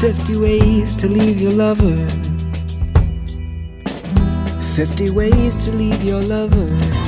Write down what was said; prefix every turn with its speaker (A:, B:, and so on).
A: 50 ways to leave your lover. 50 ways to leave your lover.